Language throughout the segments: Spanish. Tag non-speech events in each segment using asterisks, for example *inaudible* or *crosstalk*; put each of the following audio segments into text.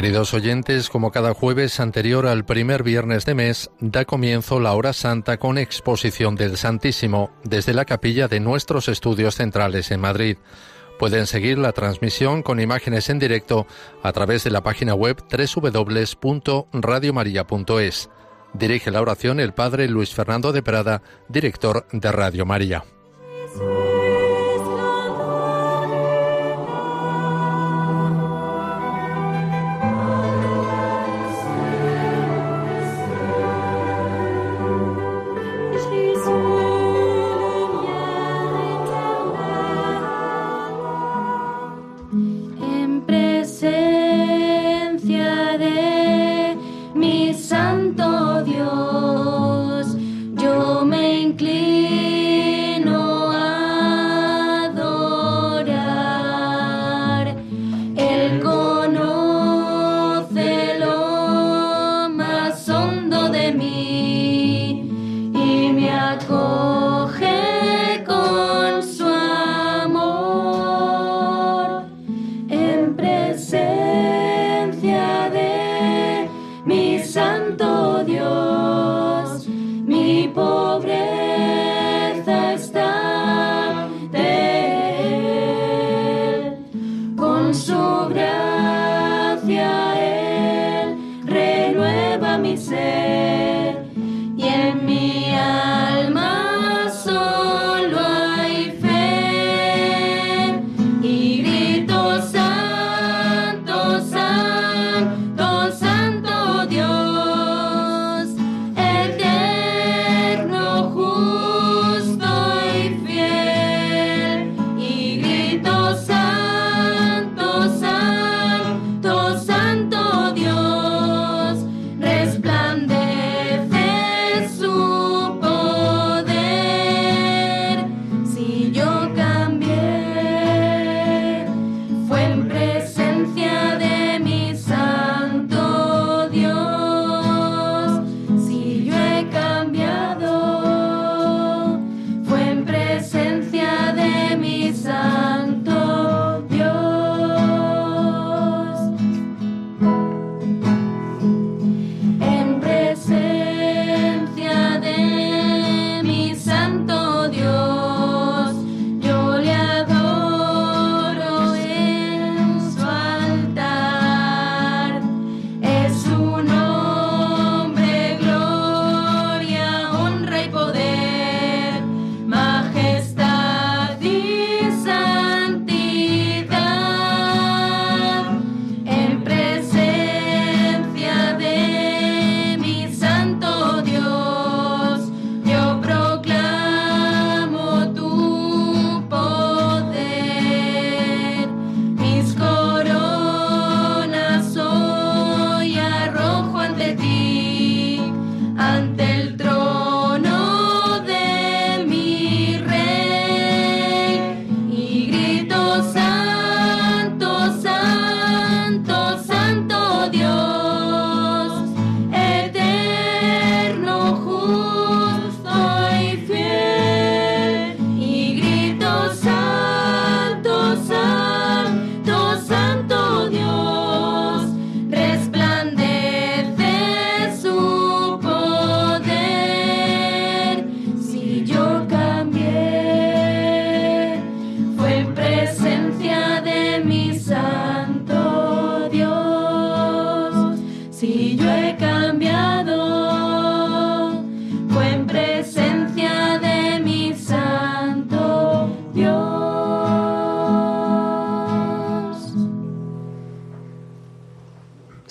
Queridos oyentes, como cada jueves anterior al primer viernes de mes, da comienzo la hora santa con exposición del Santísimo desde la capilla de nuestros estudios centrales en Madrid. Pueden seguir la transmisión con imágenes en directo a través de la página web www.radiomaria.es. Dirige la oración el Padre Luis Fernando de Prada, director de Radio María.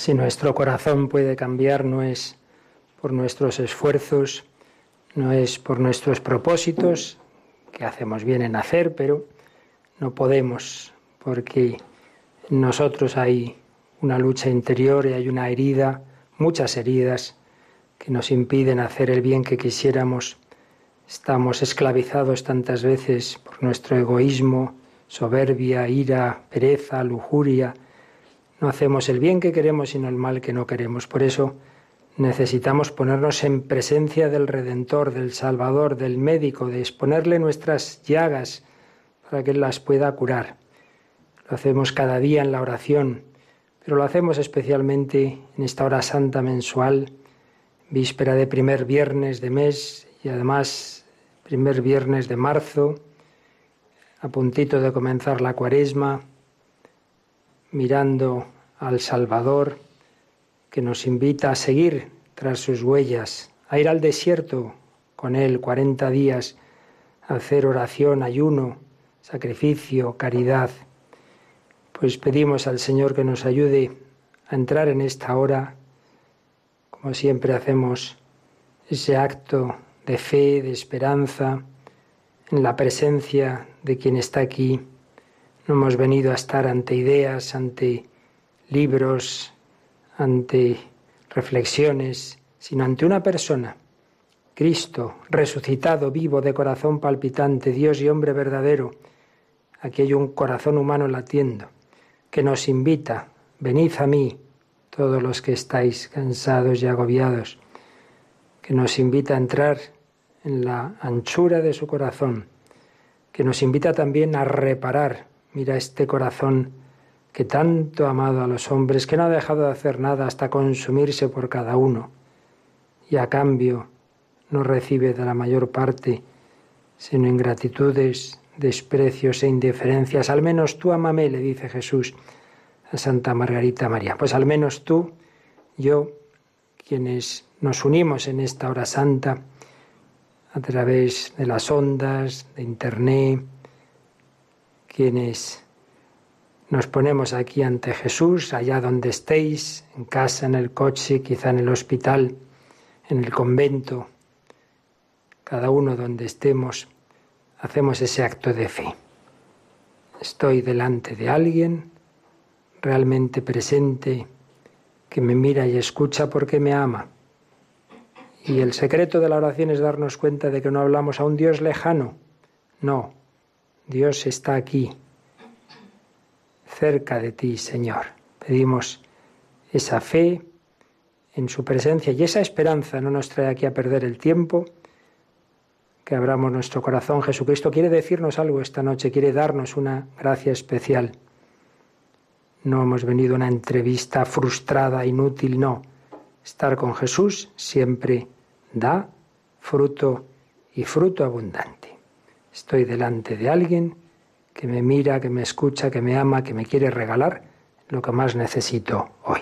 Si nuestro corazón puede cambiar no es por nuestros esfuerzos, no es por nuestros propósitos, que hacemos bien en hacer, pero no podemos porque en nosotros hay una lucha interior y hay una herida, muchas heridas que nos impiden hacer el bien que quisiéramos. Estamos esclavizados tantas veces por nuestro egoísmo, soberbia, ira, pereza, lujuria, no hacemos el bien que queremos, sino el mal que no queremos. Por eso necesitamos ponernos en presencia del Redentor, del Salvador, del médico, de exponerle nuestras llagas para que Él las pueda curar. Lo hacemos cada día en la oración, pero lo hacemos especialmente en esta hora santa mensual, víspera de primer viernes de mes y además primer viernes de marzo, a puntito de comenzar la cuaresma, mirando al Salvador, que nos invita a seguir tras sus huellas, a ir al desierto con Él 40 días, a hacer oración, ayuno, sacrificio, caridad. Pues pedimos al Señor que nos ayude a entrar en esta hora, como siempre hacemos, ese acto de fe, de esperanza, en la presencia de quien está aquí. No hemos venido a estar ante ideas, ante libros, ante reflexiones, sino ante una persona, Cristo, resucitado, vivo, de corazón palpitante, Dios y hombre verdadero. Aquí hay un corazón humano latiendo, que nos invita, venid a mí, todos los que estáis cansados y agobiados, que nos invita a entrar en la anchura de su corazón, que nos invita también a reparar, mira este corazón que tanto ha amado a los hombres, que no ha dejado de hacer nada hasta consumirse por cada uno, y a cambio no recibe de la mayor parte, sino ingratitudes, desprecios e indiferencias. Al menos tú amame, le dice Jesús a Santa Margarita María. Pues al menos tú, yo, quienes nos unimos en esta hora santa, a través de las ondas, de Internet, quienes nos ponemos aquí ante Jesús, allá donde estéis, en casa, en el coche, quizá en el hospital, en el convento, cada uno donde estemos, hacemos ese acto de fe. Estoy delante de alguien realmente presente, que me mira y escucha porque me ama. Y el secreto de la oración es darnos cuenta de que no hablamos a un Dios lejano. No, Dios está aquí, cerca de ti, Señor. Pedimos esa fe en su presencia y esa esperanza no nos trae aquí a perder el tiempo, que abramos nuestro corazón. Jesucristo quiere decirnos algo esta noche, quiere darnos una gracia especial. No hemos venido a una entrevista frustrada, inútil, no. Estar con Jesús siempre da fruto y fruto abundante. Estoy delante de alguien que me mira, que me escucha, que me ama, que me quiere regalar lo que más necesito hoy.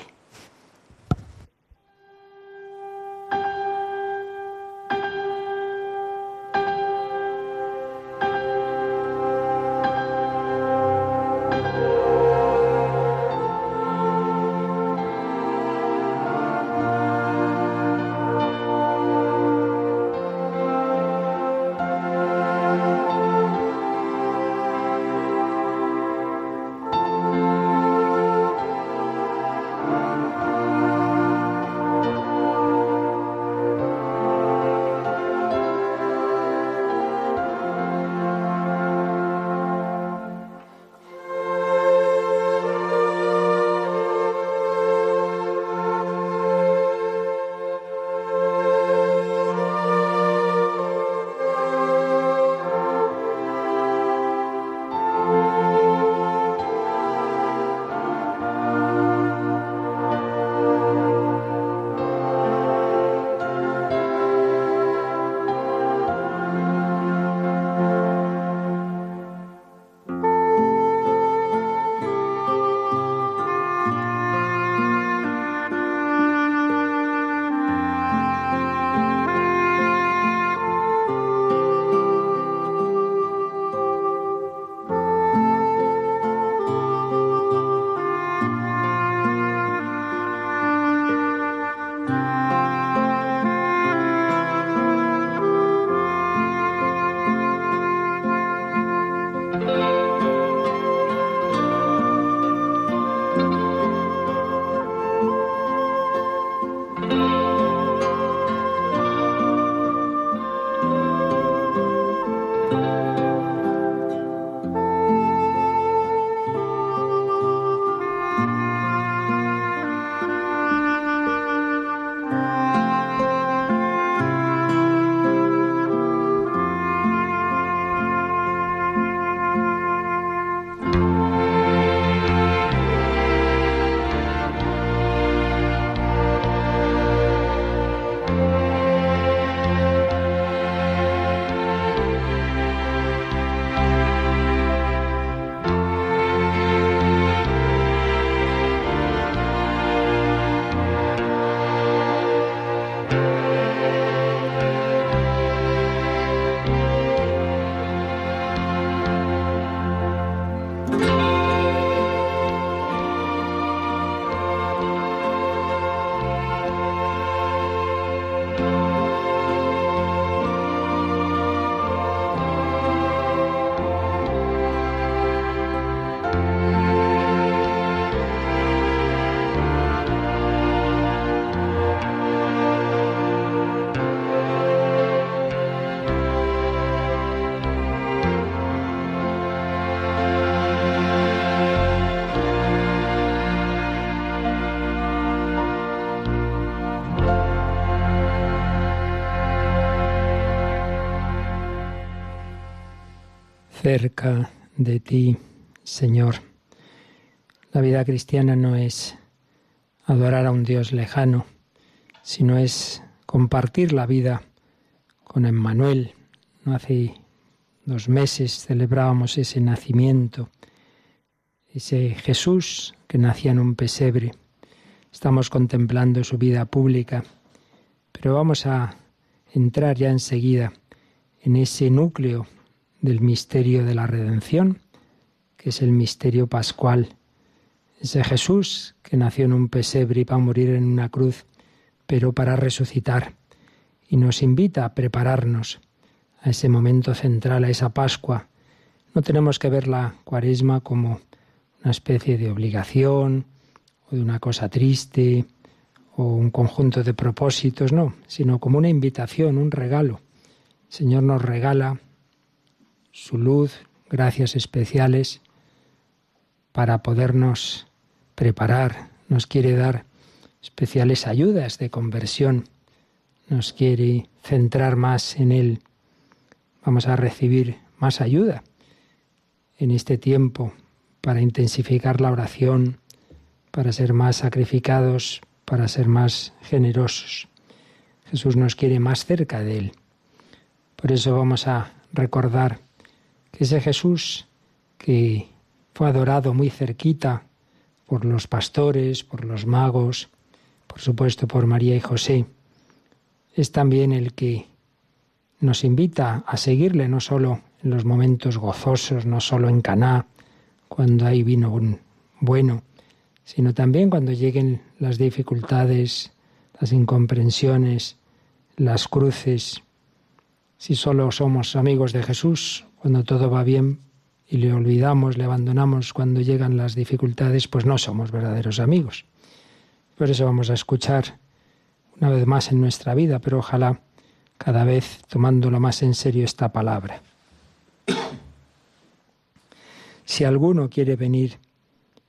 Cerca de ti, Señor. La vida cristiana no es adorar a un Dios lejano, sino es compartir la vida con Emmanuel. No hace dos meses celebrábamos ese nacimiento, ese Jesús que nacía en un pesebre. Estamos contemplando su vida pública, pero vamos a entrar ya enseguida en ese núcleo del misterio de la redención, que es el misterio pascual. Ese Jesús que nació en un pesebre y va a morir en una cruz, pero para resucitar. Y nos invita a prepararnos a ese momento central, a esa Pascua. No tenemos que ver la cuaresma como una especie de obligación o de una cosa triste o un conjunto de propósitos, no, sino como una invitación, un regalo. El Señor nos regala su luz, gracias especiales para podernos preparar, nos quiere dar especiales ayudas de conversión, nos quiere centrar más en Él, vamos a recibir más ayuda en este tiempo para intensificar la oración, para ser más sacrificados, para ser más generosos. Jesús nos quiere más cerca de Él. Por eso vamos a recordar que ese Jesús que fue adorado muy cerquita por los pastores, por los magos, por supuesto por María y José, es también el que nos invita a seguirle no solo en los momentos gozosos, no solo en Caná, cuando hay vino bueno, sino también cuando lleguen las dificultades, las incomprensiones, las cruces. Si solo somos amigos de Jesús, cuando todo va bien y le olvidamos, le abandonamos cuando llegan las dificultades, pues no somos verdaderos amigos. Por eso vamos a escuchar una vez más en nuestra vida, pero ojalá cada vez tomándolo más en serio esta palabra. *coughs* Si alguno quiere venir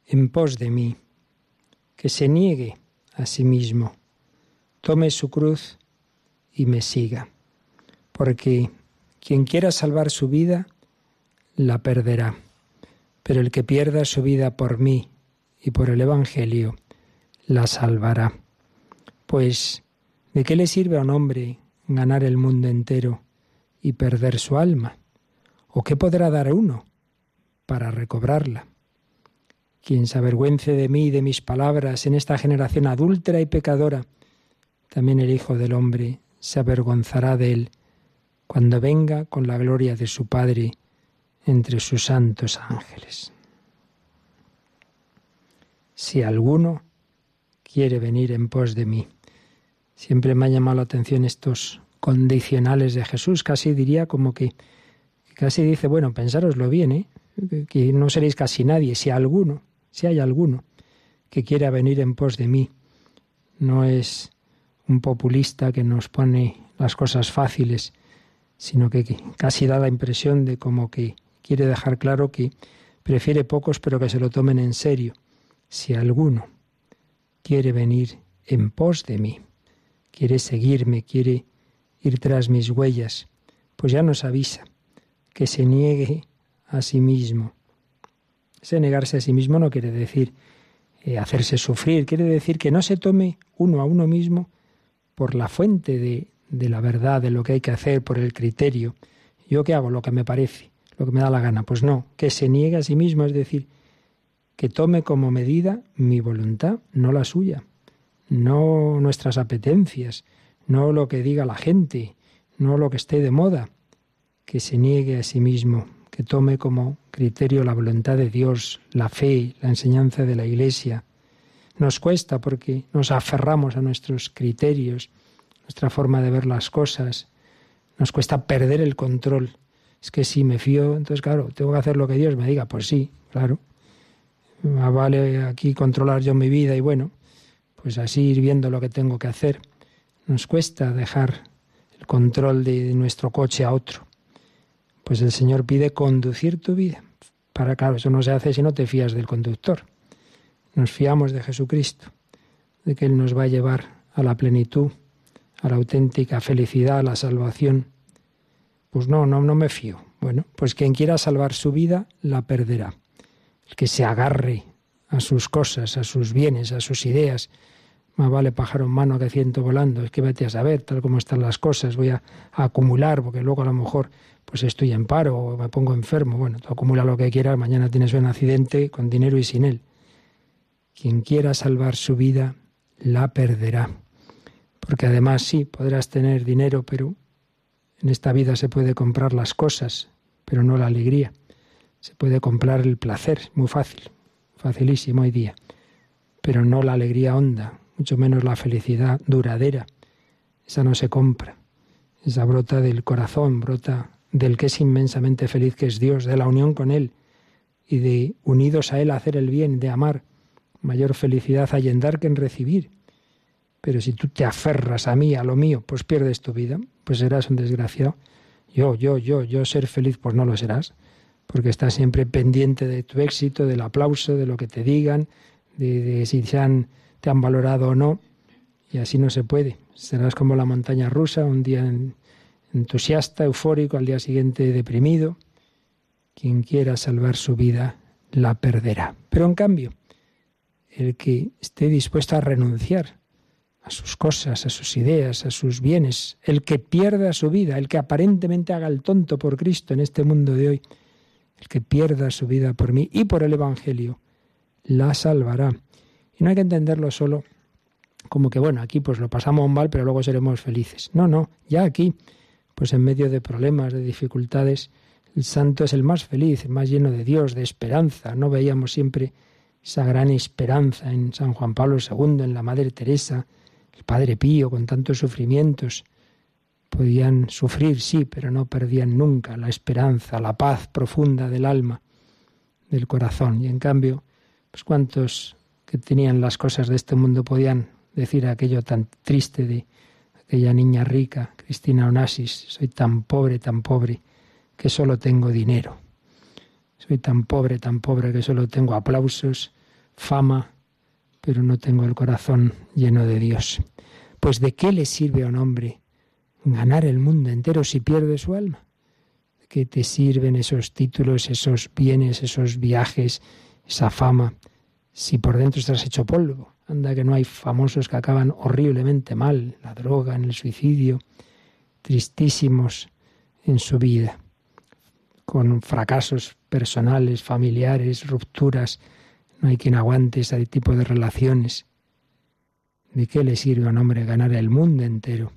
en pos de mí, que se niegue a sí mismo, tome su cruz y me siga, porque quien quiera salvar su vida, la perderá, pero el que pierda su vida por mí y por el Evangelio, la salvará. Pues, ¿de qué le sirve a un hombre ganar el mundo entero y perder su alma? ¿O qué podrá dar uno para recobrarla? Quien se avergüence de mí y de mis palabras en esta generación adúltera y pecadora, también el Hijo del Hombre se avergonzará de él cuando venga con la gloria de su Padre entre sus santos ángeles. Si alguno quiere venir en pos de mí, Siempre me ha llamado la atención estos condicionales de Jesús, casi diría como que casi dice, bueno, pensároslo bien, ¿eh? que no seréis casi nadie, si alguno, si hay alguno que quiera venir en pos de mí, no es un populista que nos pone las cosas fáciles, sino que casi da la impresión de como que quiere dejar claro que prefiere pocos pero que se lo tomen en serio. Si alguno quiere venir en pos de mí quiere seguirme, quiere ir tras mis huellas, pues ya nos avisa que se niegue a sí mismo. Ese negarse a sí mismo no quiere decir eh, hacerse sufrir, quiere decir que no se tome uno a uno mismo por la fuente de, de la verdad, de lo que hay que hacer, por el criterio. ¿Yo qué hago? Lo que me parece, lo que me da la gana. Pues no, que se niegue a sí mismo, es decir, que tome como medida mi voluntad, no la suya no nuestras apetencias, no lo que diga la gente, no lo que esté de moda, que se niegue a sí mismo, que tome como criterio la voluntad de Dios, la fe, la enseñanza de la Iglesia. Nos cuesta porque nos aferramos a nuestros criterios, nuestra forma de ver las cosas, nos cuesta perder el control. Es que si me fío, entonces claro, tengo que hacer lo que Dios me diga, pues sí, claro. Vale aquí controlar yo mi vida y bueno, pues así ir viendo lo que tengo que hacer. Nos cuesta dejar el control de nuestro coche a otro. Pues el Señor pide conducir tu vida. Para claro, eso no se hace si no te fías del conductor. Nos fiamos de Jesucristo, de que Él nos va a llevar a la plenitud, a la auténtica felicidad, a la salvación. Pues no, no, no me fío. Bueno, pues quien quiera salvar su vida, la perderá. El que se agarre a sus cosas, a sus bienes, a sus ideas, más vale pájaro en mano que ciento volando. Es que vete a saber, tal como están las cosas, voy a, acumular, porque luego a lo mejor pues estoy en paro o me pongo enfermo. Bueno, tú acumula lo que quieras, mañana tienes un accidente con dinero y sin él. Quien quiera salvar su vida, la perderá. Porque además sí, podrás tener dinero, pero en esta vida se puede comprar las cosas, pero no la alegría. Se puede comprar el placer, muy fácil, facilísimo hoy día, pero no la alegría honda, mucho menos la felicidad duradera. Esa no se compra. Esa brota del corazón, brota del que es inmensamente feliz, que es Dios, de la unión con Él y de unidos a Él hacer el bien, de amar. Mayor felicidad hay en dar que en recibir. Pero si tú te aferras a mí, a lo mío, pues pierdes tu vida, pues serás un desgraciado. Yo, yo, yo, yo ser feliz, pues no lo serás, porque estás siempre pendiente de tu éxito, del aplauso, de lo que te digan, de, de si se han te han valorado o no, y así no se puede. Serás como la montaña rusa, un día entusiasta, eufórico, al día siguiente deprimido. Quien quiera salvar su vida la perderá. Pero en cambio, el que esté dispuesto a renunciar a sus cosas, a sus ideas, a sus bienes, el que pierda su vida, el que aparentemente haga el tonto por Cristo en este mundo de hoy, el que pierda su vida por mí y por el Evangelio, la salvará. Y no hay que entenderlo solo como que, bueno, aquí pues lo pasamos mal, pero luego seremos felices. No, no, ya aquí, pues en medio de problemas, de dificultades, el santo es el más feliz, el más lleno de Dios, de esperanza. No veíamos siempre esa gran esperanza en San Juan Pablo II, en la Madre Teresa, el Padre Pío, con tantos sufrimientos. Podían sufrir, sí, pero no perdían nunca la esperanza, la paz profunda del alma, del corazón. Y en cambio, pues cuántos que tenían las cosas de este mundo podían decir aquello tan triste de aquella niña rica, Cristina Onassis, soy tan pobre, tan pobre, que solo tengo dinero. Soy tan pobre, tan pobre, que solo tengo aplausos, fama, pero no tengo el corazón lleno de Dios. Pues ¿de qué le sirve a un hombre ganar el mundo entero si pierde su alma? ¿De qué te sirven esos títulos, esos bienes, esos viajes, esa fama? si por dentro estás hecho polvo. Anda que no hay famosos que acaban horriblemente mal, la droga, en el suicidio, tristísimos en su vida, con fracasos personales, familiares, rupturas. No hay quien aguante ese tipo de relaciones. ¿De qué le sirve a un hombre ganar el mundo entero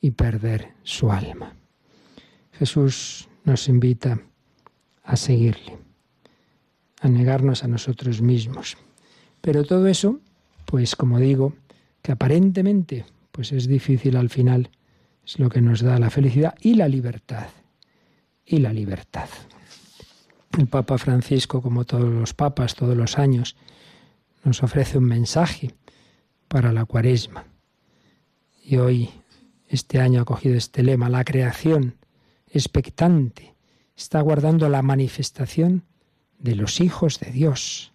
y perder su alma? Jesús nos invita a seguirle a negarnos a nosotros mismos. Pero todo eso, pues como digo, que aparentemente pues es difícil al final, es lo que nos da la felicidad y la libertad. Y la libertad. El Papa Francisco, como todos los papas, todos los años, nos ofrece un mensaje para la cuaresma. Y hoy, este año ha cogido este lema, la creación expectante, está guardando la manifestación de los hijos de Dios,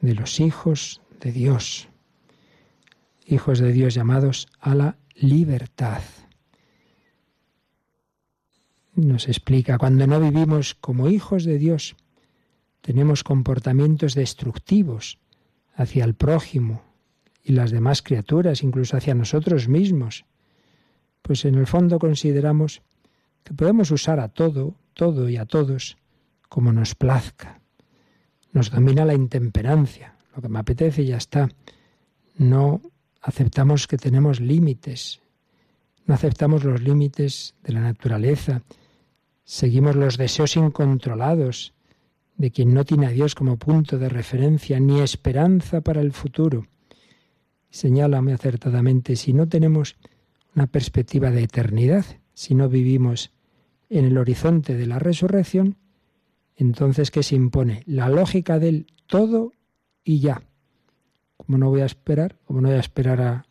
de los hijos de Dios, hijos de Dios llamados a la libertad. Nos explica, cuando no vivimos como hijos de Dios, tenemos comportamientos destructivos hacia el prójimo y las demás criaturas, incluso hacia nosotros mismos. Pues en el fondo consideramos que podemos usar a todo, todo y a todos como nos plazca. Nos domina la intemperancia, lo que me apetece ya está. No aceptamos que tenemos límites, no aceptamos los límites de la naturaleza, seguimos los deseos incontrolados de quien no tiene a Dios como punto de referencia ni esperanza para el futuro. Señálame acertadamente, si no tenemos una perspectiva de eternidad, si no vivimos en el horizonte de la resurrección, entonces, ¿qué se impone? La lógica del todo y ya. Como no voy a esperar, como no voy a esperar a,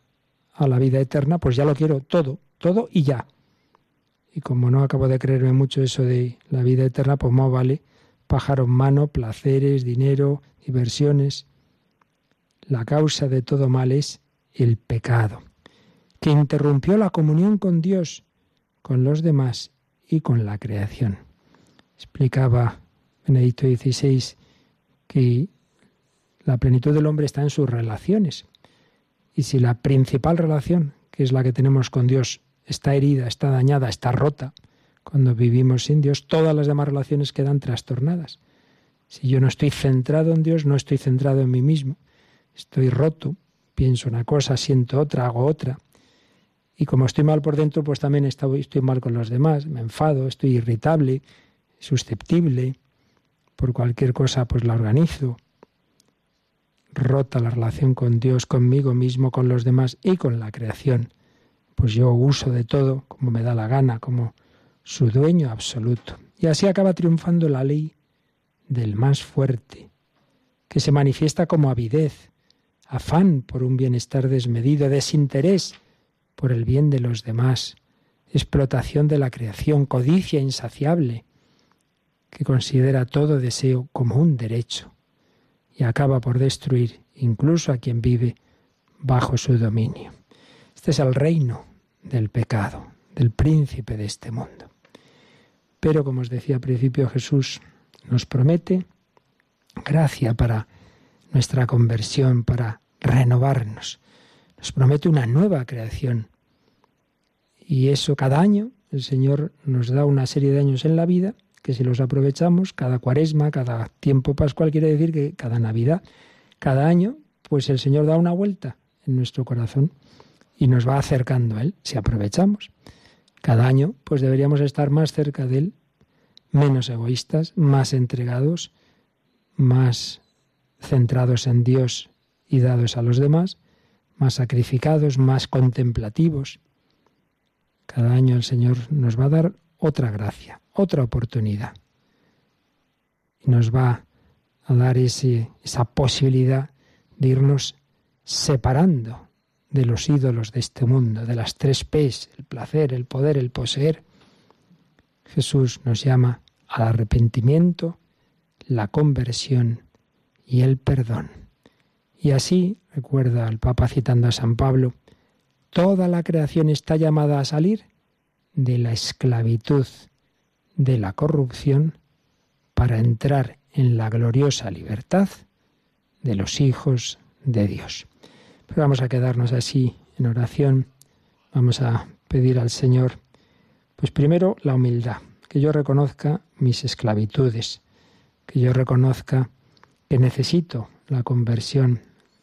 a la vida eterna, pues ya lo quiero todo, todo y ya. Y como no acabo de creerme mucho eso de la vida eterna, pues más vale pájaro en mano, placeres, dinero, diversiones. La causa de todo mal es el pecado, que interrumpió la comunión con Dios, con los demás y con la creación. Explicaba Benedicto XVI que la plenitud del hombre está en sus relaciones. Y si la principal relación, que es la que tenemos con Dios, está herida, está dañada, está rota, cuando vivimos sin Dios, todas las demás relaciones quedan trastornadas. Si yo no estoy centrado en Dios, no estoy centrado en mí mismo. Estoy roto, pienso una cosa, siento otra, hago otra. Y como estoy mal por dentro, pues también estoy, mal con los demás, me enfado, estoy irritable, susceptible, por cualquier cosa pues la organizo rota la relación con Dios, conmigo mismo, con los demás y con la creación. Pues yo uso de todo como me da la gana, como su dueño absoluto. Y así acaba triunfando la ley del más fuerte, que se manifiesta como avidez, afán por un bienestar desmedido, desinterés por el bien de los demás, explotación de la creación, codicia insaciable, que considera todo deseo como un derecho y acaba por destruir incluso a quien vive bajo su dominio. Este es el reino del pecado, del príncipe de este mundo. Pero, como os decía al principio, Jesús nos promete gracia para nuestra conversión, para renovarnos. Nos promete una nueva creación. Y eso cada año el Señor nos da una serie de años en la vida que si los aprovechamos, cada cuaresma, cada tiempo pascual, quiere decir que cada Navidad, cada año, pues el Señor da una vuelta en nuestro corazón y nos va acercando a Él, si aprovechamos. Cada año, pues deberíamos estar más cerca de Él, menos egoístas, más entregados, más centrados en Dios y dados a los demás, más sacrificados, más contemplativos. Cada año el Señor nos va a dar otra gracia, otra oportunidad. Y nos va a dar ese, esa posibilidad de irnos separando de los ídolos de este mundo, de las tres P's, el placer, el poder, el poseer. Jesús nos llama al arrepentimiento, la conversión y el perdón. Y así, recuerda el Papa citando a San Pablo, toda la creación está llamada a salir de la esclavitud de la corrupción para entrar en la gloriosa libertad de los hijos de Dios. Pero vamos a quedarnos así en oración. Vamos a pedir al Señor, pues primero la humildad, que yo reconozca mis esclavitudes, que yo reconozca que necesito la conversión.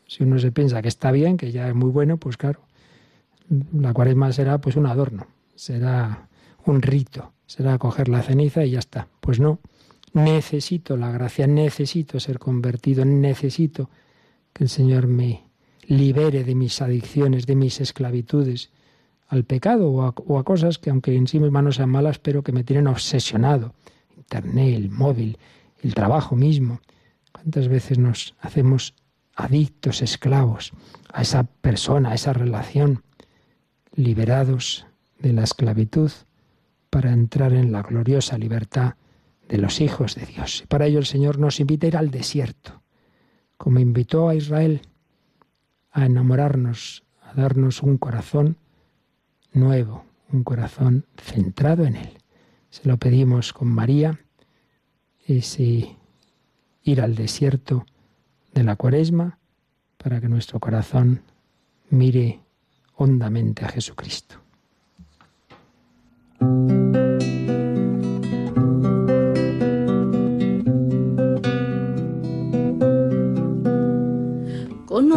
Si uno se piensa que está bien, que ya es muy bueno, pues claro, la cuaresma será pues un adorno será un rito, será coger la ceniza y ya está. Pues no, necesito la gracia, necesito ser convertido, necesito que el Señor me libere de mis adicciones, de mis esclavitudes al pecado o a, cosas que aunque en sí mismas no sean malas, pero que me tienen obsesionado. Internet, el móvil, el trabajo mismo. ¿Cuántas veces nos hacemos adictos, esclavos a esa persona, a esa relación, liberados de la esclavitud para entrar en la gloriosa libertad de los hijos de Dios. Y para ello el Señor nos invita a ir al desierto, como invitó a Israel a enamorarnos, a darnos un corazón nuevo, un corazón centrado en Él. Se lo pedimos con María, ese ir al desierto de la cuaresma, para que nuestro corazón mire hondamente a Jesucristo.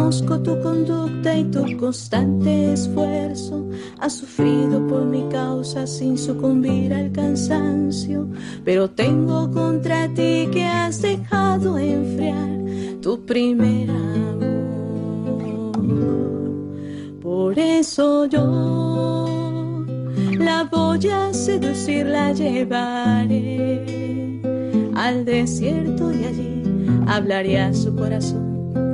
Conozco tu conducta y tu constante esfuerzo. Has sufrido por mi causa sin sucumbir al cansancio. Pero tengo contra ti que has dejado enfriar tu primer amor. Por eso yo la voy a seducir, la llevaré al desierto y allí hablaré a su corazón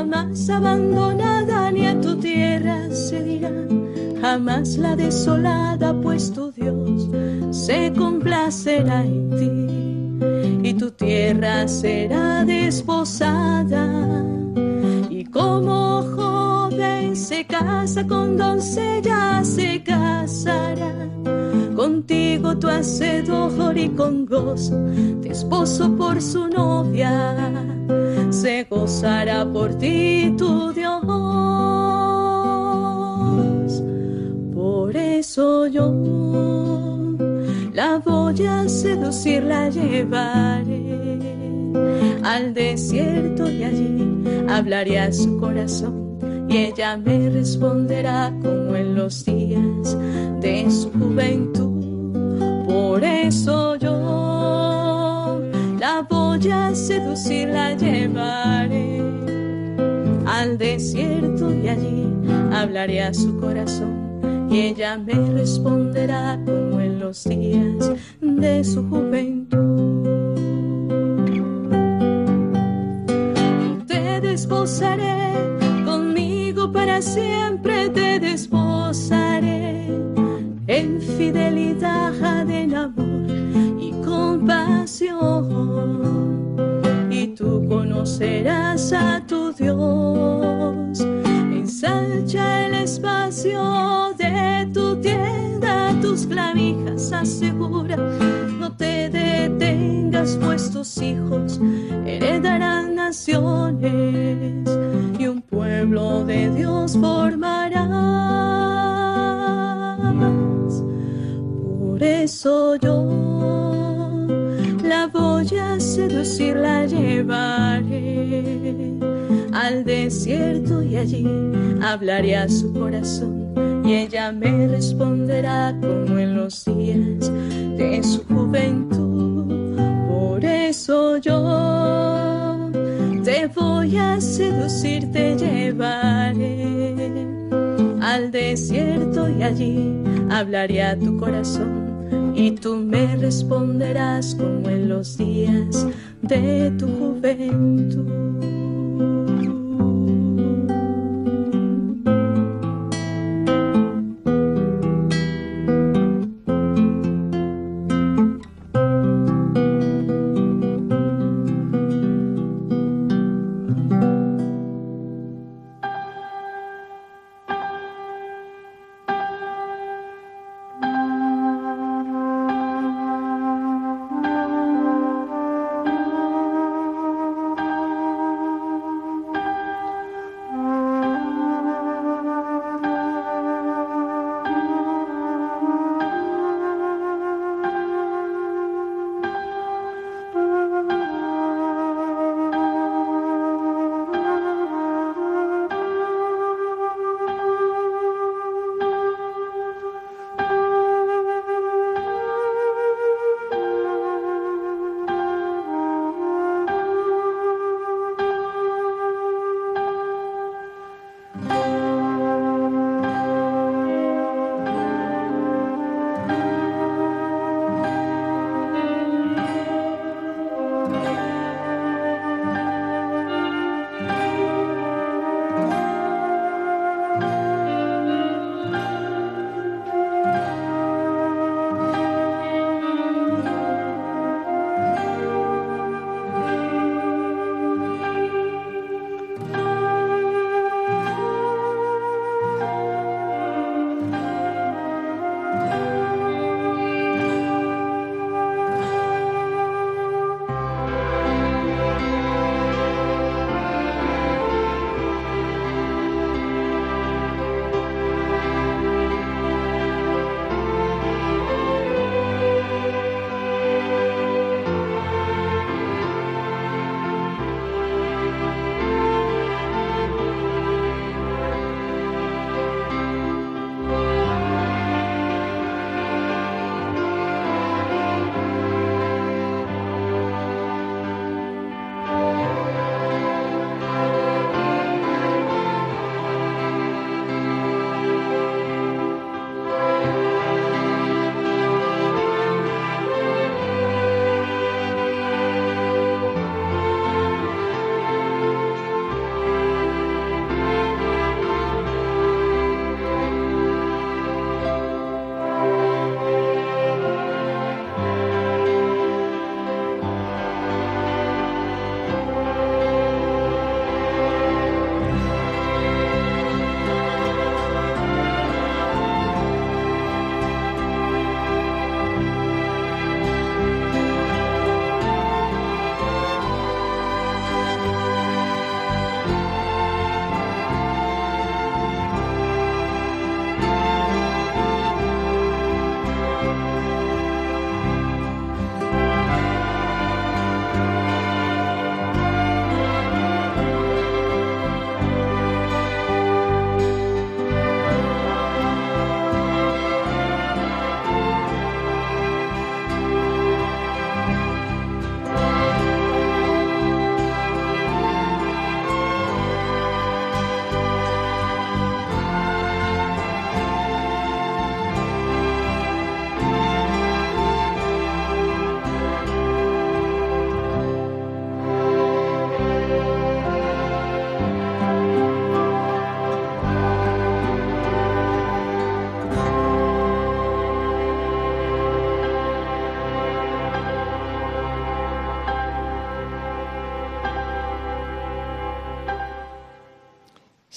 jamás abandonada ni a tu tierra se dirá, jamás la desolada, pues tu Dios se complacerá en ti. Y tu tierra será desposada. Y como joven se casa con doncella se casará contigo tu hacedor y con gozo, tu esposo por su novia, se gozará por ti tu Dios. Por eso yo la voy a seducir, la llevaré al desierto y allí hablaré a su corazón y ella me responderá como en los días de su juventud. Por eso yo la voy a seducir, la llevaré al desierto y allí hablaré a su corazón y ella me responderá como en los días de su juventud. Te desposaré conmigo para siempre, te desposaré en fidelidad, conocerás a tu Dios. Ensancha el espacio de tu tienda, tus clavijas asegura. No te detengas, pues tus hijos heredarán naciones y un pueblo de Dios formará. Por eso yo la voy a seducir, la llevaré al desierto y allí hablaré a su corazón y ella me responderá como en los días de su juventud. Por eso yo te voy a seducir, te llevaré al desierto y allí hablaré a tu corazón y tú me responderás como en los días de tu juventud.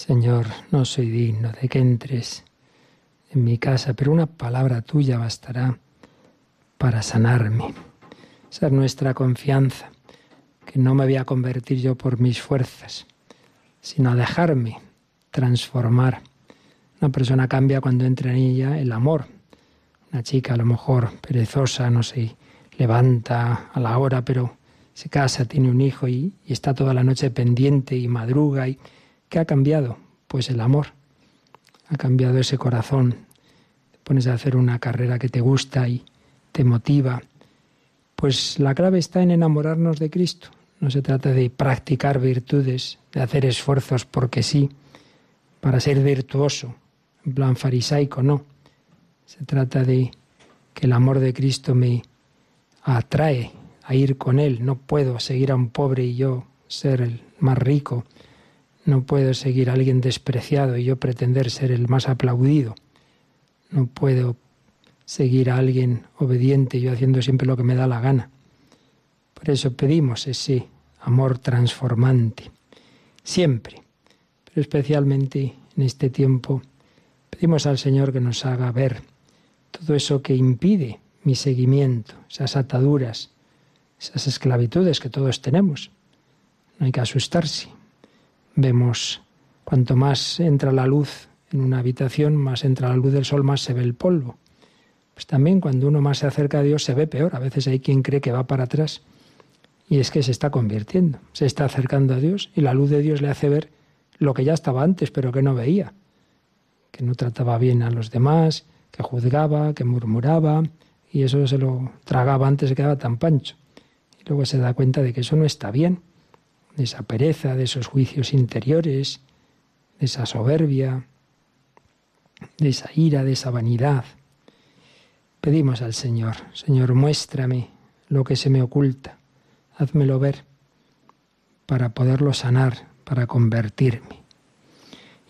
Señor, no soy digno de que entres en mi casa, pero una palabra tuya bastará para sanarme. Esa es nuestra confianza, que no me voy a convertir yo por mis fuerzas, sino a dejarme transformar. Una persona cambia cuando entra en ella el amor. Una chica a lo mejor perezosa, no sé, levanta a la hora, pero se casa, tiene un hijo y, y está toda la noche pendiente y madruga. Y, ¿Qué ha cambiado? Pues el amor. Ha cambiado ese corazón. Te pones a hacer una carrera que te gusta y te motiva. Pues la clave está en enamorarnos de Cristo. No se trata de practicar virtudes, de hacer esfuerzos porque sí, para ser virtuoso, en plan farisaico, no. Se trata de que el amor de Cristo me atrae a ir con Él. No puedo seguir a un pobre y yo ser el más rico. No puedo seguir a alguien despreciado y yo pretender ser el más aplaudido. No puedo seguir a alguien obediente y yo haciendo siempre lo que me da la gana. Por eso pedimos ese amor transformante. Siempre, pero especialmente en este tiempo, pedimos al Señor que nos haga ver todo eso que impide mi seguimiento, esas ataduras, esas esclavitudes que todos tenemos. No hay que asustarse. Vemos cuanto más entra la luz en una habitación, más entra la luz del sol, más se ve el polvo. Pues también cuando uno más se acerca a Dios se ve peor. A veces hay quien cree que va para atrás y es que se está convirtiendo, se está acercando a Dios y la luz de Dios le hace ver lo que ya estaba antes pero que no veía, que no trataba bien a los demás, que juzgaba, que murmuraba y eso se lo tragaba antes se quedaba tan pancho. Y luego se da cuenta de que eso no está bien, de esa pereza, de esos juicios interiores, de esa soberbia, de esa ira, de esa vanidad. Pedimos al Señor, Señor, muéstrame lo que se me oculta, házmelo ver para poderlo sanar, para convertirme.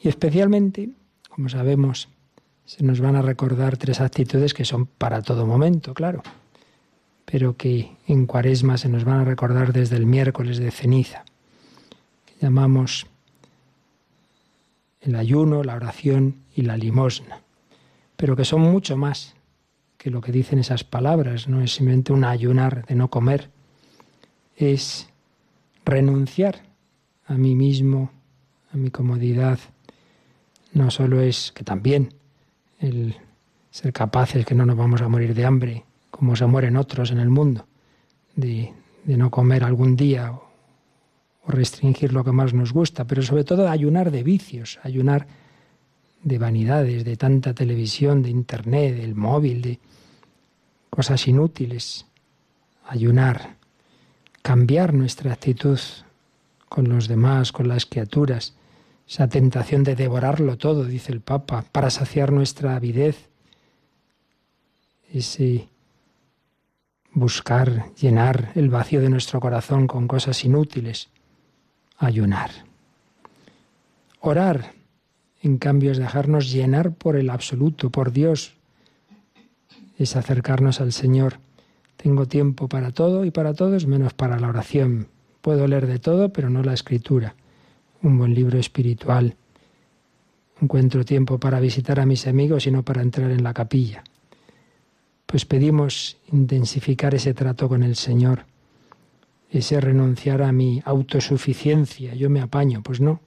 Y especialmente, como sabemos, se nos van a recordar tres actitudes que son para todo momento, claro, pero que en cuaresma se nos van a recordar desde el miércoles de ceniza, llamamos el ayuno, la oración y la limosna, pero que son mucho más que lo que dicen esas palabras, no es simplemente un ayunar de no comer, es renunciar a mí mismo, a mi comodidad. No solo es que también el ser capaces que no nos vamos a morir de hambre, como se mueren otros en el mundo, de, no comer algún día o restringir lo que más nos gusta, pero sobre todo ayunar de vicios, ayunar de vanidades, de tanta televisión, de internet, del móvil, de, cosas inútiles, ayunar, cambiar nuestra actitud con los demás, con las criaturas, esa tentación de devorarlo todo, dice el Papa, para saciar nuestra avidez, ese buscar llenar el vacío de nuestro corazón con cosas inútiles, ayunar. Orar, en cambio, es dejarnos llenar por el absoluto, por Dios, es acercarnos al Señor. Tengo tiempo para todo y para todos menos para la oración. Puedo leer de todo, pero no la escritura. Un buen libro espiritual. Encuentro tiempo para visitar a mis amigos y no para entrar en la capilla. Pues pedimos intensificar ese trato con el Señor, ese renunciar a mi autosuficiencia. Yo me apaño, pues no.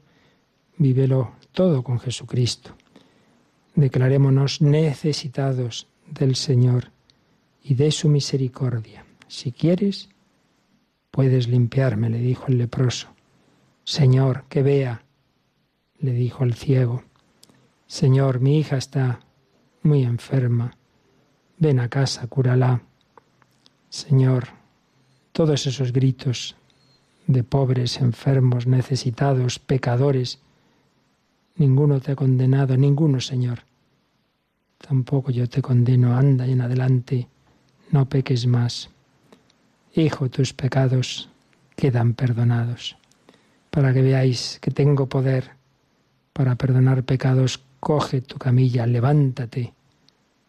Vívelo todo con Jesucristo. Declarémonos necesitados del Señor y de su misericordia. Si quieres, puedes limpiarme, le dijo el leproso. Señor, que vea, le dijo el ciego. Señor, mi hija está muy enferma. Ven a casa, cúrala. Señor, todos esos gritos de pobres, enfermos, necesitados, pecadores, ninguno te ha condenado, ninguno, Señor. Tampoco yo te condeno, anda y en adelante, no peques más. Hijo, tus pecados quedan perdonados. Para que veáis que tengo poder para perdonar pecados, coge tu camilla, levántate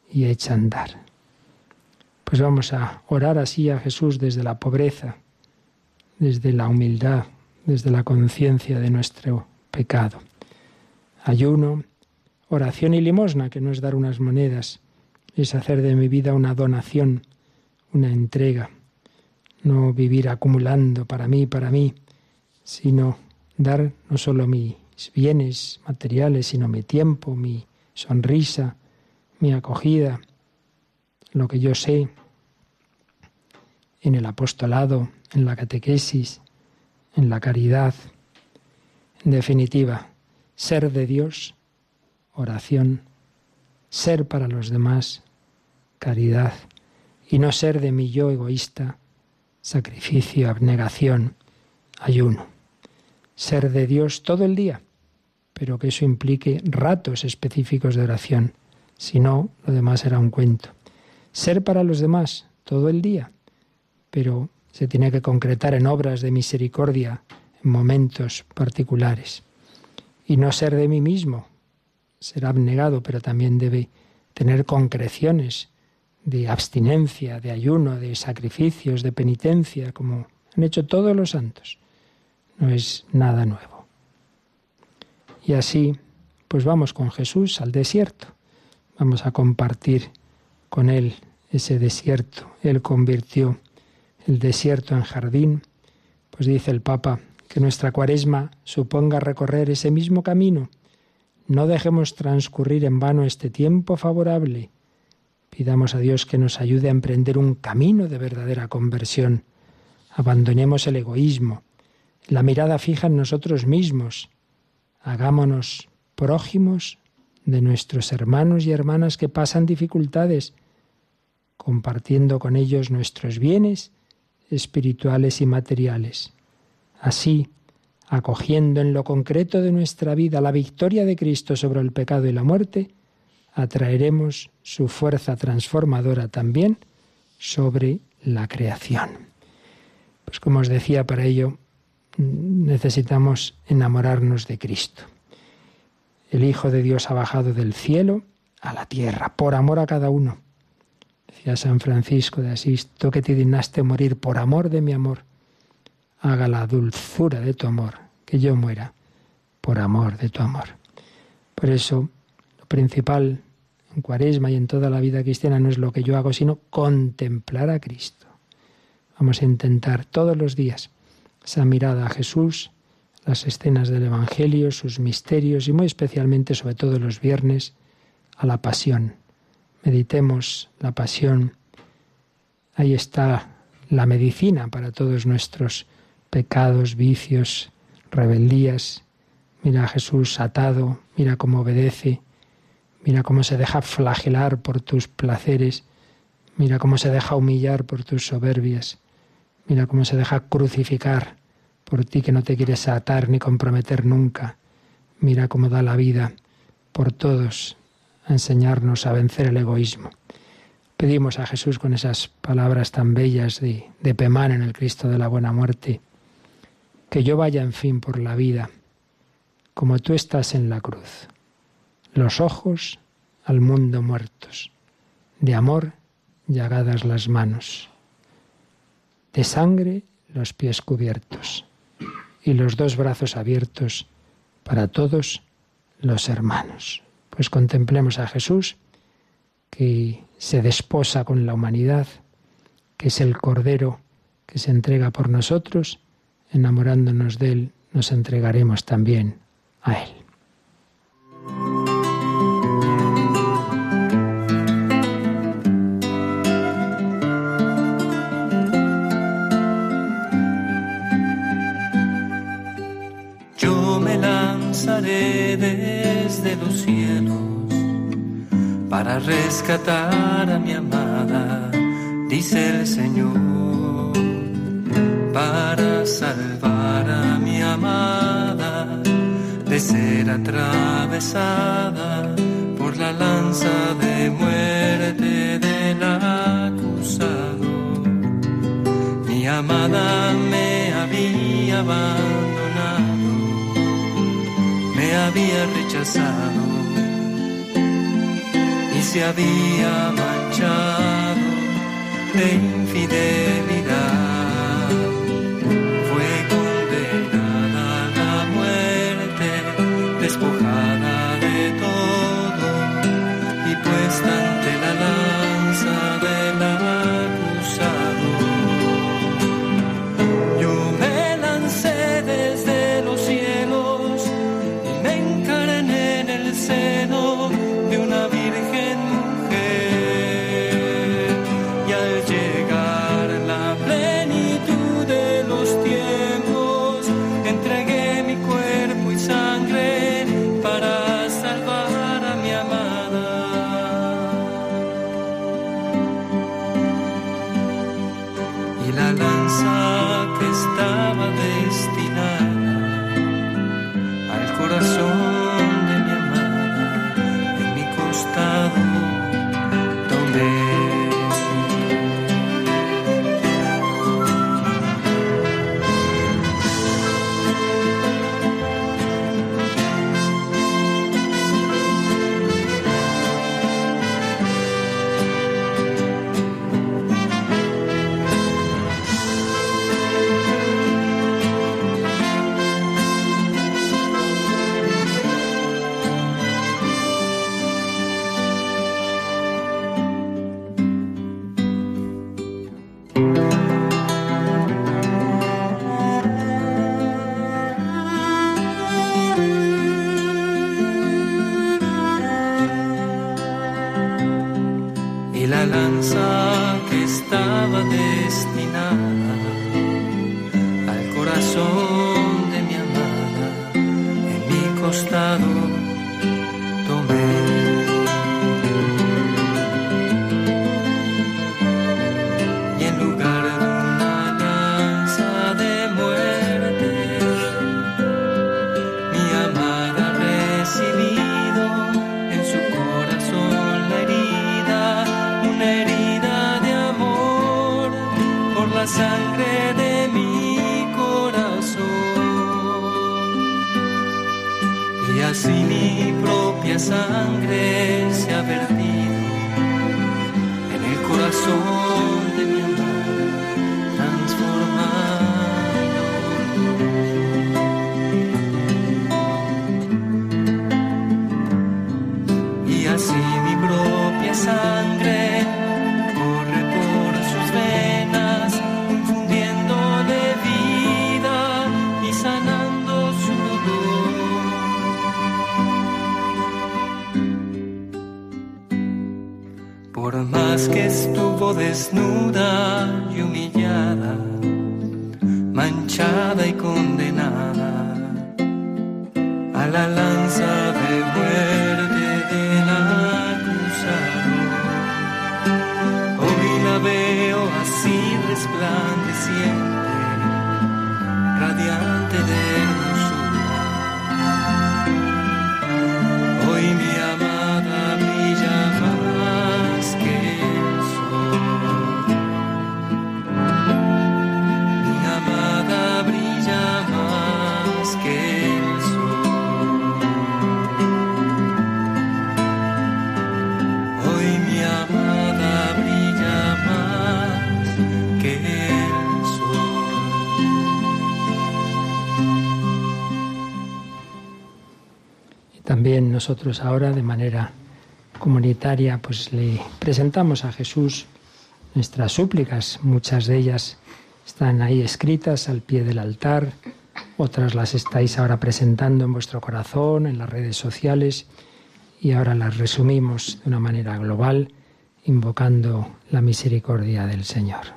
y echa a andar. Pues vamos a orar así a Jesús desde la pobreza, desde la humildad, desde la conciencia de nuestro pecado. Ayuno, oración y limosna, que no es dar unas monedas, es hacer de mi vida una donación, una entrega, no vivir acumulando para mí, para mí, sino dar no solo mis bienes materiales, sino mi tiempo, mi sonrisa, mi acogida, lo que yo sé en el apostolado, en la catequesis, en la caridad. En definitiva, ser de Dios, oración, ser para los demás, caridad, y no ser de mi yo egoísta, sacrificio, abnegación, ayuno. Ser de Dios todo el día, pero que eso implique ratos específicos de oración. Si no, lo demás será un cuento. Ser para los demás todo el día, pero se tiene que concretar en obras de misericordia, en momentos particulares. Y no ser de mí mismo, será abnegado, pero también debe tener concreciones de abstinencia, de ayuno, de sacrificios, de penitencia, como han hecho todos los santos. No es nada nuevo. Y así, pues vamos con Jesús al desierto. Vamos a compartir con Él ese desierto. Él convirtió el desierto en jardín. Pues dice el Papa que nuestra cuaresma suponga recorrer ese mismo camino. No dejemos transcurrir en vano este tiempo favorable Pidamos a Dios que nos ayude a emprender un camino de verdadera conversión. Abandonemos el egoísmo, la mirada fija en nosotros mismos. Hagámonos prójimos de nuestros hermanos y hermanas que pasan dificultades, compartiendo con ellos nuestros bienes espirituales y materiales. Así, acogiendo en lo concreto de nuestra vida la victoria de Cristo sobre el pecado y la muerte, atraeremos su fuerza transformadora también sobre la creación. Pues como os decía, para ello necesitamos enamorarnos de Cristo. El Hijo de Dios ha bajado del cielo a la tierra, por amor a cada uno. Decía San Francisco de Asís, tú que te dignaste morir por amor de mi amor, haga la dulzura de tu amor, que yo muera por amor de tu amor. Por eso, lo principal en cuaresma y en toda la vida cristiana no es lo que yo hago, sino contemplar a Cristo. Vamos a intentar todos los días esa mirada a Jesús, las escenas del Evangelio, sus misterios y muy especialmente, sobre todo los viernes, a la pasión. Meditemos la pasión. Ahí está la medicina para todos nuestros pecados, vicios, rebeldías. Mira a Jesús atado, mira cómo obedece, Mira cómo se deja flagelar por tus placeres. Mira cómo se deja humillar por tus soberbias. Mira cómo se deja crucificar por ti que no te quieres atar ni comprometer nunca. Mira cómo da la vida por todos a enseñarnos a vencer el egoísmo. Pedimos a Jesús con esas palabras tan bellas de, de Pemán en el Cristo de la Buena Muerte, que yo vaya en fin por la vida, como tú estás en la cruz los ojos al mundo muertos, de amor llagadas las manos, de sangre los pies cubiertos y los dos brazos abiertos para todos los hermanos. Pues contemplemos a Jesús que se desposa con la humanidad, que es el Cordero que se entrega por nosotros, enamorándonos de Él, nos entregaremos también a Él. Desde los cielos para rescatar a mi amada, dice el Señor, para salvar a mi amada de ser atravesada por la lanza de muerte del acusado. Mi amada me había había rechazado y se había manchado de infidelidad. la la nosotros ahora de manera comunitaria pues le presentamos a Jesús nuestras súplicas, muchas de ellas están ahí escritas al pie del altar, otras las estáis ahora presentando en vuestro corazón, en las redes sociales y ahora las resumimos de una manera global invocando la misericordia del Señor.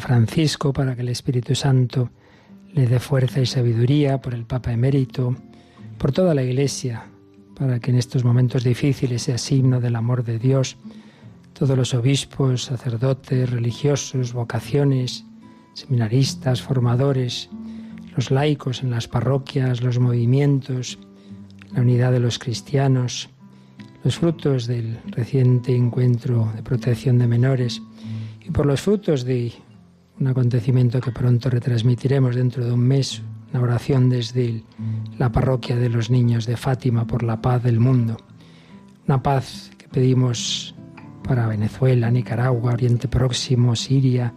Francisco para que el Espíritu Santo le dé fuerza y sabiduría, por el Papa emérito, por toda la Iglesia, para que en estos momentos difíciles sea signo del amor de Dios, todos los obispos, sacerdotes, religiosos, vocaciones, seminaristas, formadores, los laicos en las parroquias, los movimientos, la unidad de los cristianos, los frutos del reciente encuentro de protección de menores y por los frutos de un acontecimiento que pronto retransmitiremos dentro de un mes, una oración desde la parroquia de los niños de Fátima por la paz del mundo. Una paz que pedimos para Venezuela, Nicaragua, Oriente Próximo, Siria,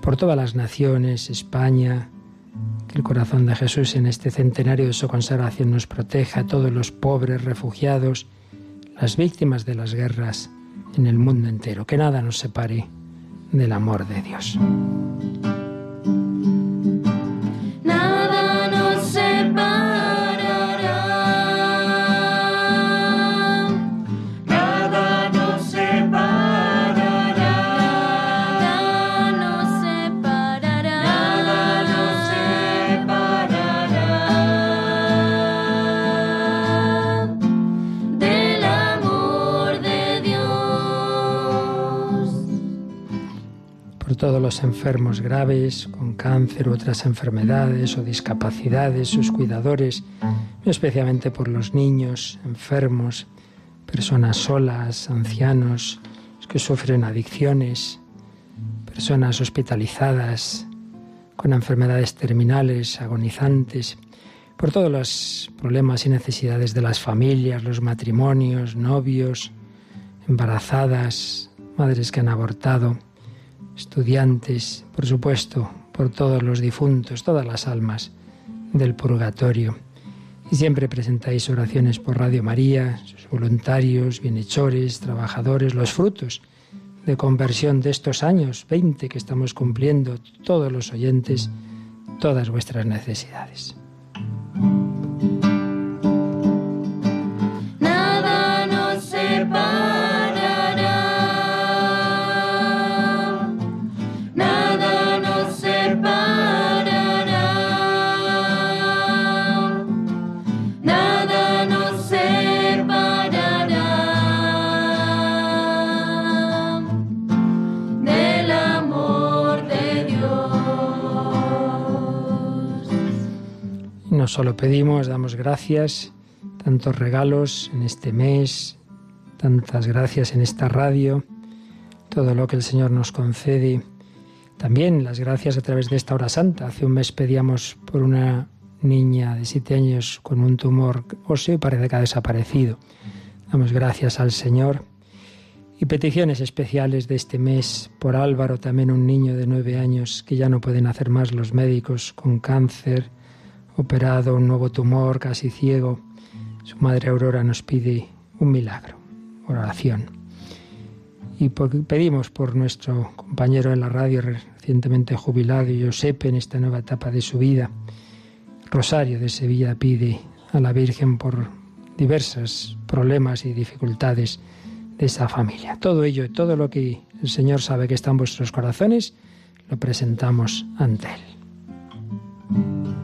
por todas las naciones, España, que el corazón de Jesús en este centenario de su consagración nos proteja a todos los pobres, refugiados, las víctimas de las guerras en el mundo entero, que nada nos separe del amor de Dios. Todos los enfermos graves, con cáncer u otras enfermedades o discapacidades, sus cuidadores, especialmente por los niños enfermos, personas solas, ancianos, que sufren adicciones, personas hospitalizadas con enfermedades terminales, agonizantes, por todos los problemas y necesidades de las familias, los matrimonios, novios, embarazadas, madres que han abortado estudiantes, por supuesto, por todos los difuntos, todas las almas del purgatorio. Y siempre presentáis oraciones por Radio María, sus voluntarios, bienhechores, trabajadores, los frutos de conversión de estos años 20 que estamos cumpliendo, todos los oyentes, todas vuestras necesidades. No solo pedimos, damos gracias, tantos regalos en este mes, tantas gracias en esta radio, todo lo que el Señor nos concede. También las gracias a través de esta hora santa. Hace un mes pedíamos por una niña de siete años con un tumor óseo y parece que ha desaparecido. Damos gracias al Señor. Y peticiones especiales de este mes por Álvaro, también un niño de nueve años que ya no pueden hacer más los médicos con cáncer, operado un nuevo tumor, casi ciego. Su madre Aurora nos pide un milagro, oración. Y pedimos por nuestro compañero en la radio recientemente jubilado, Josep, en esta nueva etapa de su vida. Rosario de Sevilla pide a la Virgen por diversos problemas y dificultades de esa familia. Todo ello, todo lo que el Señor sabe que está en vuestros corazones, lo presentamos ante Él.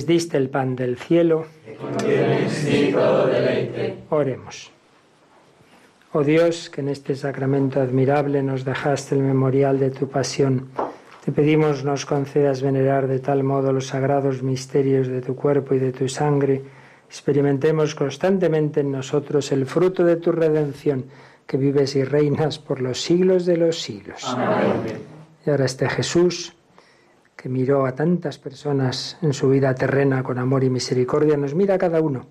Les diste el pan del cielo. Oremos. Oh Dios, que en este sacramento admirable nos dejaste el memorial de tu pasión, te pedimos nos concedas venerar de tal modo los sagrados misterios de tu cuerpo y de tu sangre, experimentemos constantemente en nosotros el fruto de tu redención, que vives y reinas por los siglos de los siglos. Amén. Y ahora este Jesús, que miró a tantas personas en su vida terrena con amor y misericordia, nos mira a cada uno.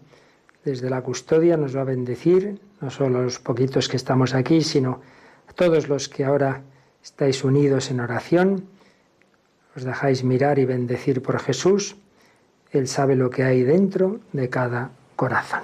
Desde la custodia nos va a bendecir, no solo a los poquitos que estamos aquí, sino a todos los que ahora estáis unidos en oración. Os dejáis mirar y bendecir por Jesús. Él sabe lo que hay dentro de cada corazón.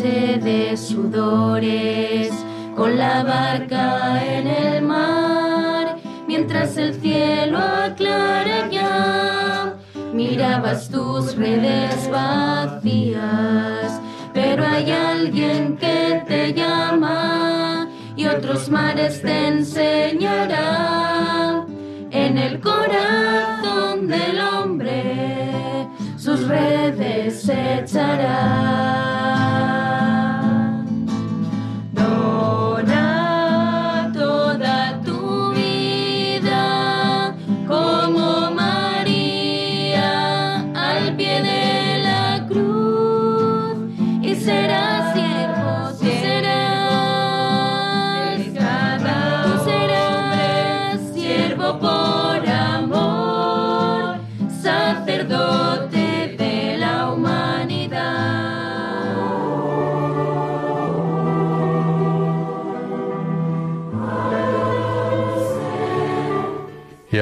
De sudores con la barca en el mar, mientras el cielo aclara ya, mirabas tus redes vacías, pero hay alguien que te llama y otros mares te enseñará en el corazón del hombre sus redes echará.